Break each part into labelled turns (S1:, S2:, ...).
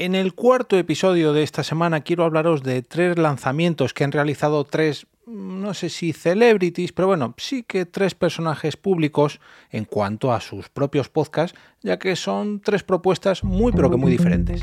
S1: En el cuarto episodio de esta semana quiero hablaros de tres lanzamientos que han realizado tres, no sé si celebrities, pero bueno, sí que tres personajes públicos en cuanto a sus propios podcasts, ya que son tres propuestas muy pero que muy diferentes.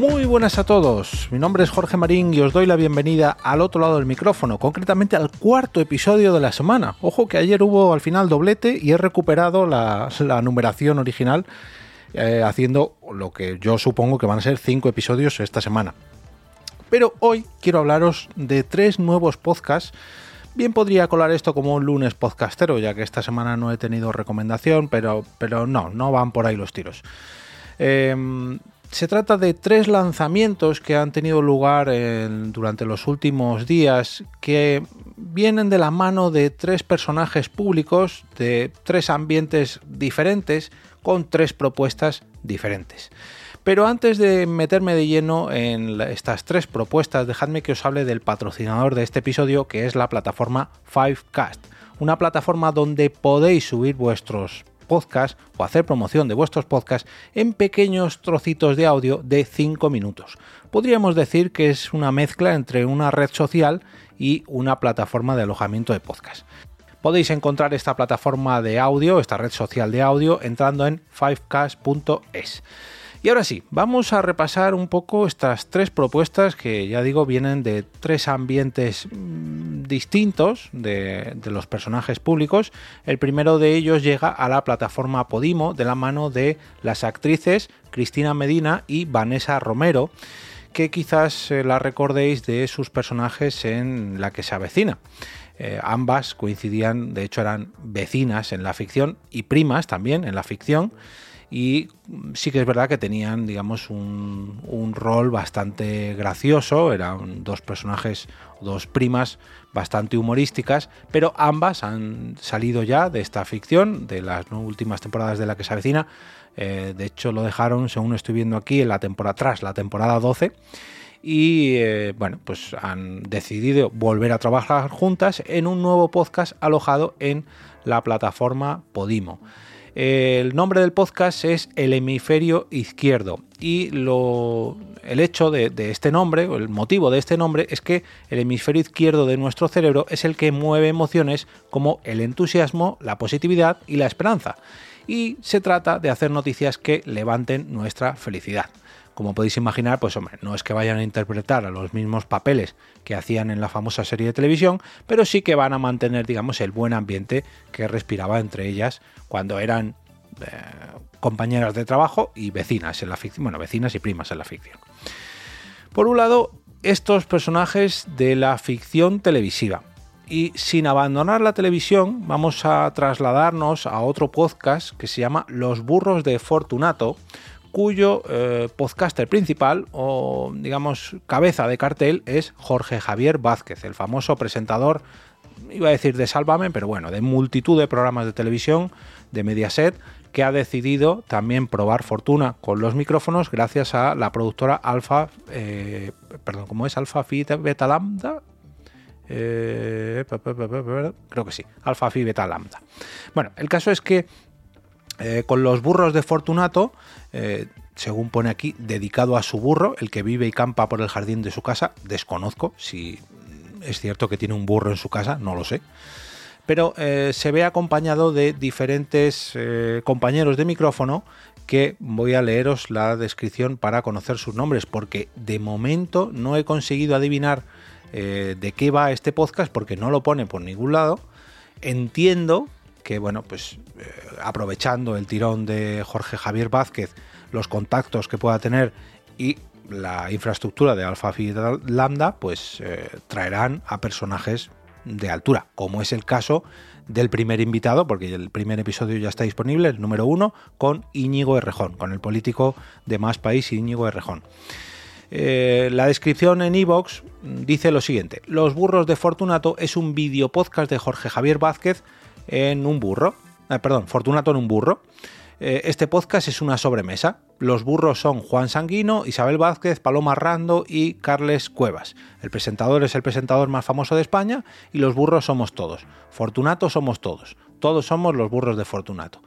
S1: Muy buenas a todos, mi nombre es Jorge Marín y os doy la bienvenida al otro lado del micrófono, concretamente al cuarto episodio de la semana. Ojo que ayer hubo al final doblete y he recuperado la, numeración original eh, haciendo lo que yo supongo que van a ser cinco episodios esta semana. Pero hoy quiero hablaros de tres nuevos podcasts. Bien podría colar esto como un lunes podcastero, ya que esta semana no he tenido recomendación, pero, pero no, no van por ahí los tiros. Eh, se trata de tres lanzamientos que han tenido lugar durante los últimos días que vienen de la mano de tres personajes públicos de tres ambientes diferentes con tres propuestas diferentes. Pero antes de meterme de lleno en estas tres propuestas, dejadme que os hable del patrocinador de este episodio, que es la plataforma Fivecast, una plataforma donde podéis subir vuestros podcast o hacer promoción de vuestros podcasts en pequeños trocitos de audio de 5 minutos. Podríamos decir que es una mezcla entre una red social y una plataforma de alojamiento de podcast. Podéis encontrar esta plataforma de audio, esta red social de audio, entrando en 5cast.es. Y ahora sí, vamos a repasar un poco estas tres propuestas que ya digo vienen de tres ambientes mm, distintos de, los personajes públicos. El primero de ellos llega a la plataforma Podimo de la mano de las actrices Cristina Medina y Vanessa Romero, que quizás eh, la recordéis de sus personajes en La que se avecina. Eh, ambas coincidían, de hecho eran vecinas en la ficción y primas también en la ficción y sí que es verdad que tenían, digamos, un, rol bastante gracioso, eran dos personajes, dos primas bastante humorísticas, pero ambas han salido ya de esta ficción, de las últimas temporadas de la que se avecina, eh, de hecho lo dejaron, según estoy viendo aquí, en la temporada tras la temporada 12, y eh, bueno, pues han decidido volver a trabajar juntas en un nuevo podcast alojado en la plataforma Podimo. El nombre del podcast es El hemisferio izquierdo y lo, el hecho de, este nombre, o el motivo de este nombre, es que el hemisferio izquierdo de nuestro cerebro es el que mueve emociones como el entusiasmo, la positividad y la esperanza. Y se trata de hacer noticias que levanten nuestra felicidad. Como podéis imaginar, pues hombre, no es que vayan a interpretar a los mismos papeles que hacían en la famosa serie de televisión, pero sí que van a mantener, digamos, el buen ambiente que respiraba entre ellas cuando eran eh, compañeras de trabajo y vecinas en la ficción, bueno, vecinas y primas en la ficción. Por un lado, estos personajes de la ficción televisiva. Y sin abandonar la televisión, vamos a trasladarnos a otro podcast que se llama Los burros de Fortunato, cuyo eh, podcaster principal o digamos cabeza de cartel es Jorge Javier Vázquez, el famoso presentador, iba a decir de Sálvame, pero bueno, de multitud de programas de televisión de Mediaset que ha decidido también probar fortuna con los micrófonos gracias a la productora Alfa, eh, perdón, ¿cómo es? Alfa Phi Beta Lambda. Eh, creo que sí, Alfa Phi Beta Lambda. Bueno, el caso es que eh, con los burros de Fortunato, eh, según pone aquí, dedicado a su burro, el que vive y campa por el jardín de su casa, desconozco si es cierto que tiene un burro en su casa, no lo sé. Pero eh, se ve acompañado de diferentes compañeros de micrófono que voy a leeros la descripción para conocer sus nombres, porque de momento no he conseguido adivinar de qué va este podcast porque no lo pone por ningún lado. Entiendo que bueno, pues eh, aprovechando el tirón de Jorge Javier Vázquez, los contactos que pueda tener y la infraestructura de Alpha Phi Lambda, pues eh, traerán a personajes de altura, como es el caso del primer invitado, porque el primer episodio ya está disponible, el número uno, con Íñigo Errejón, con el político de Más País Íñigo Errejón. Eh, la descripción en iVoox dice lo siguiente: Los burros de Fortunato es un video podcast de Jorge Javier Vázquez en un burro, eh, perdón, Fortunato en un burro. Eh, este podcast es una sobremesa. Los burros son Juan Sanguino, Isabel Vázquez, Paloma Rando y Carles Cuevas. El presentador es el presentador más famoso de España y los burros somos todos. Fortunato somos todos. Todos somos los burros de Fortunato.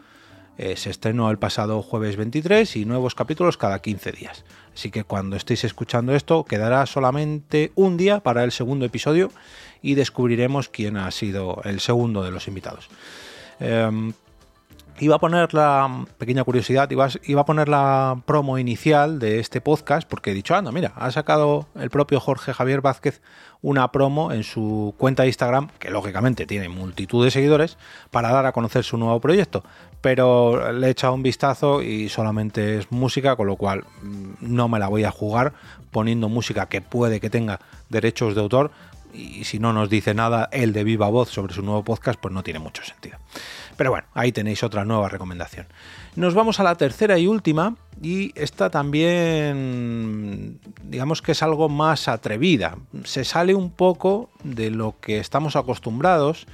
S1: Eh, se estrenó el pasado jueves 23 y nuevos capítulos cada 15 días. Así que cuando estéis escuchando esto, quedará solamente un día para el segundo episodio y descubriremos quién ha sido el segundo de los invitados. Em, iba a poner la pequeña curiosidad, iba, iba, a poner la promo inicial de este podcast, porque he dicho, anda, mira, ha sacado el propio Jorge Javier Vázquez una promo en su cuenta de Instagram, que lógicamente tiene multitud de seguidores, para dar a conocer su nuevo proyecto. Pero le he echado un vistazo y solamente es música, con lo cual mm, no me la voy a jugar poniendo música que puede que tenga derechos de autor. Y si no nos dice nada él de viva voz sobre su nuevo podcast, pues no tiene mucho sentido. Pero bueno, ahí tenéis otra nueva recomendación. Nos vamos a la tercera y última, y esta también, digamos que es algo más atrevida. Se sale un poco de lo que estamos acostumbrados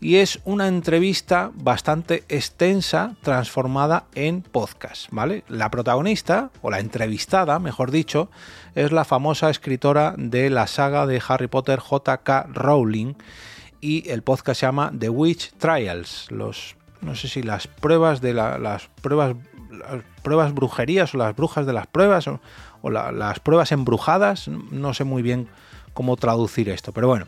S1: y es una entrevista bastante extensa transformada en podcast, ¿vale? La protagonista, o la entrevistada, mejor dicho, es la famosa escritora de la saga de Harry Potter J.K. Rowling y el podcast se llama The Witch Trials, los no sé si las pruebas de las pruebas las pruebas brujerías o las brujas de las pruebas o, las pruebas embrujadas, no sé muy bien cómo traducir esto, pero bueno,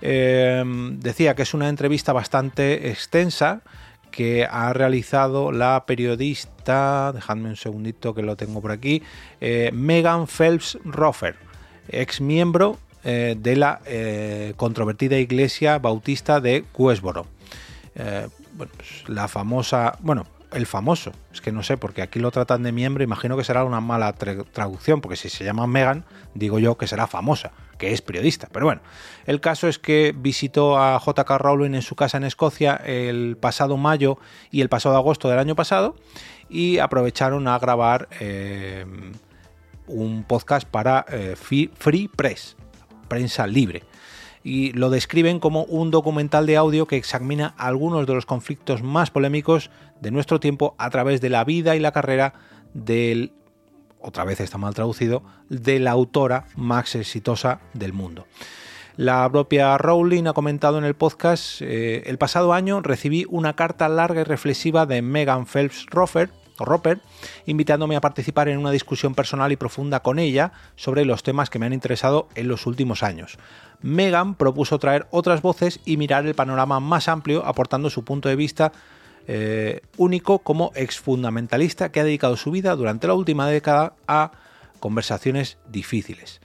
S1: em, decía que es una entrevista bastante extensa que ha realizado la periodista, dejadme un segundito que lo tengo por aquí, eh, Megan Phelps Roffer, ex miembro eh, de la eh, controvertida iglesia bautista de bueno, pues la famosa, bueno, el famoso, es que no sé, porque aquí lo tratan de miembro, imagino que será una mala traducción, porque si se llama Megan, digo yo que será famosa, que es periodista. Pero bueno, el caso es que visitó a JK Rowling en su casa en Escocia el pasado mayo y el pasado agosto del año pasado y aprovecharon a grabar un podcast para Free Press prensa libre. Y lo describen como un documental de audio que examina algunos de los conflictos más polémicos de nuestro tiempo a través de la vida y la carrera del, otra vez está mal traducido, de la autora más exitosa del mundo. La propia Rowling ha comentado en el podcast, eh, el pasado año recibí una carta larga y reflexiva de Megan Phelps Roper, Roper, invitándome a participar en una discusión personal y profunda con ella sobre los temas que me han interesado en los últimos años. Megan propuso traer otras voces y mirar el panorama más amplio, aportando su punto de vista eh, único como exfundamentalista que ha dedicado su vida durante la última década a conversaciones difíciles.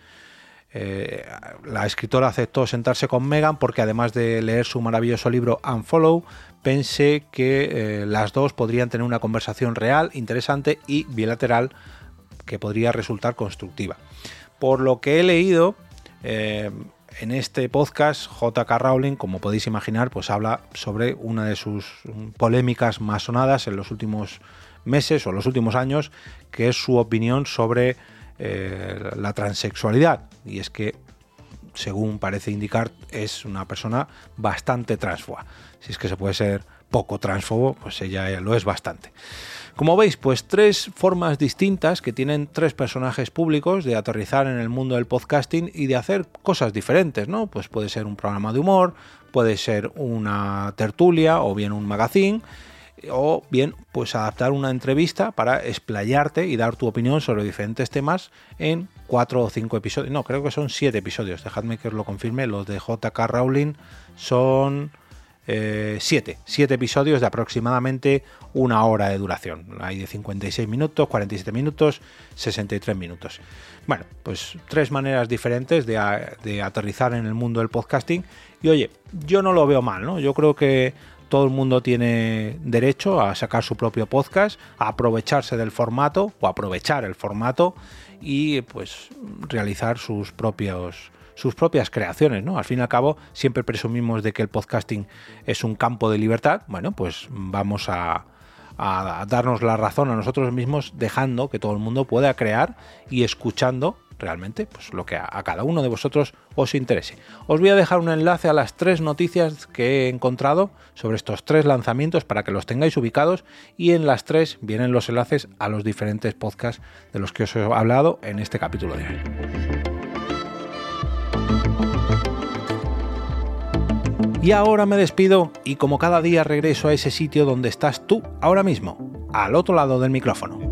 S1: Eh, la escritora aceptó sentarse con Megan porque además de leer su maravilloso libro Unfollow, pensé que eh, las dos podrían tener una conversación real, interesante y bilateral que podría resultar constructiva. Por lo que he leído, eh, en este podcast, JK Rowling, como podéis imaginar, pues habla sobre una de sus polémicas más sonadas en los últimos meses o los últimos años, que es su opinión sobre eh, la transexualidad. Y es que, según parece indicar, es una persona bastante transfoba si es que se puede ser poco transfobo, pues ella lo es bastante. Como veis, pues tres formas distintas que tienen tres personajes públicos de aterrizar en el mundo del podcasting y de hacer cosas diferentes, ¿no? Pues puede ser un programa de humor, puede ser una tertulia o bien un magazine o bien pues adaptar una entrevista para explayarte y dar tu opinión sobre diferentes temas en cuatro o cinco episodios. No, creo que son siete episodios. Dejadme que os lo confirme. Los de JK Rowling son eh, siete, siete episodios de aproximadamente una hora de duración. Hay de 56 minutos, 47 minutos, 63 minutos. Bueno, pues tres maneras diferentes de, aterrizar en el mundo del podcasting. Y oye, yo no lo veo mal, ¿no? Yo creo que todo el mundo tiene derecho a sacar su propio podcast, a aprovecharse del formato o aprovechar el formato y pues realizar sus propios sus propias creaciones, ¿no? Al fin y al cabo, siempre presumimos de que el podcasting es un campo de libertad. Bueno, pues vamos a, darnos la razón a nosotros mismos, dejando que todo el mundo pueda crear y escuchando realmente pues, lo que a, a, cada uno de vosotros os interese. Os voy a dejar un enlace a las tres noticias que he encontrado sobre estos tres lanzamientos para que los tengáis ubicados y en las tres vienen los enlaces a los diferentes podcasts de los que os he hablado en este capítulo de hoy. Y ahora me despido y como cada día regreso a ese sitio donde estás tú ahora mismo, al otro lado del micrófono.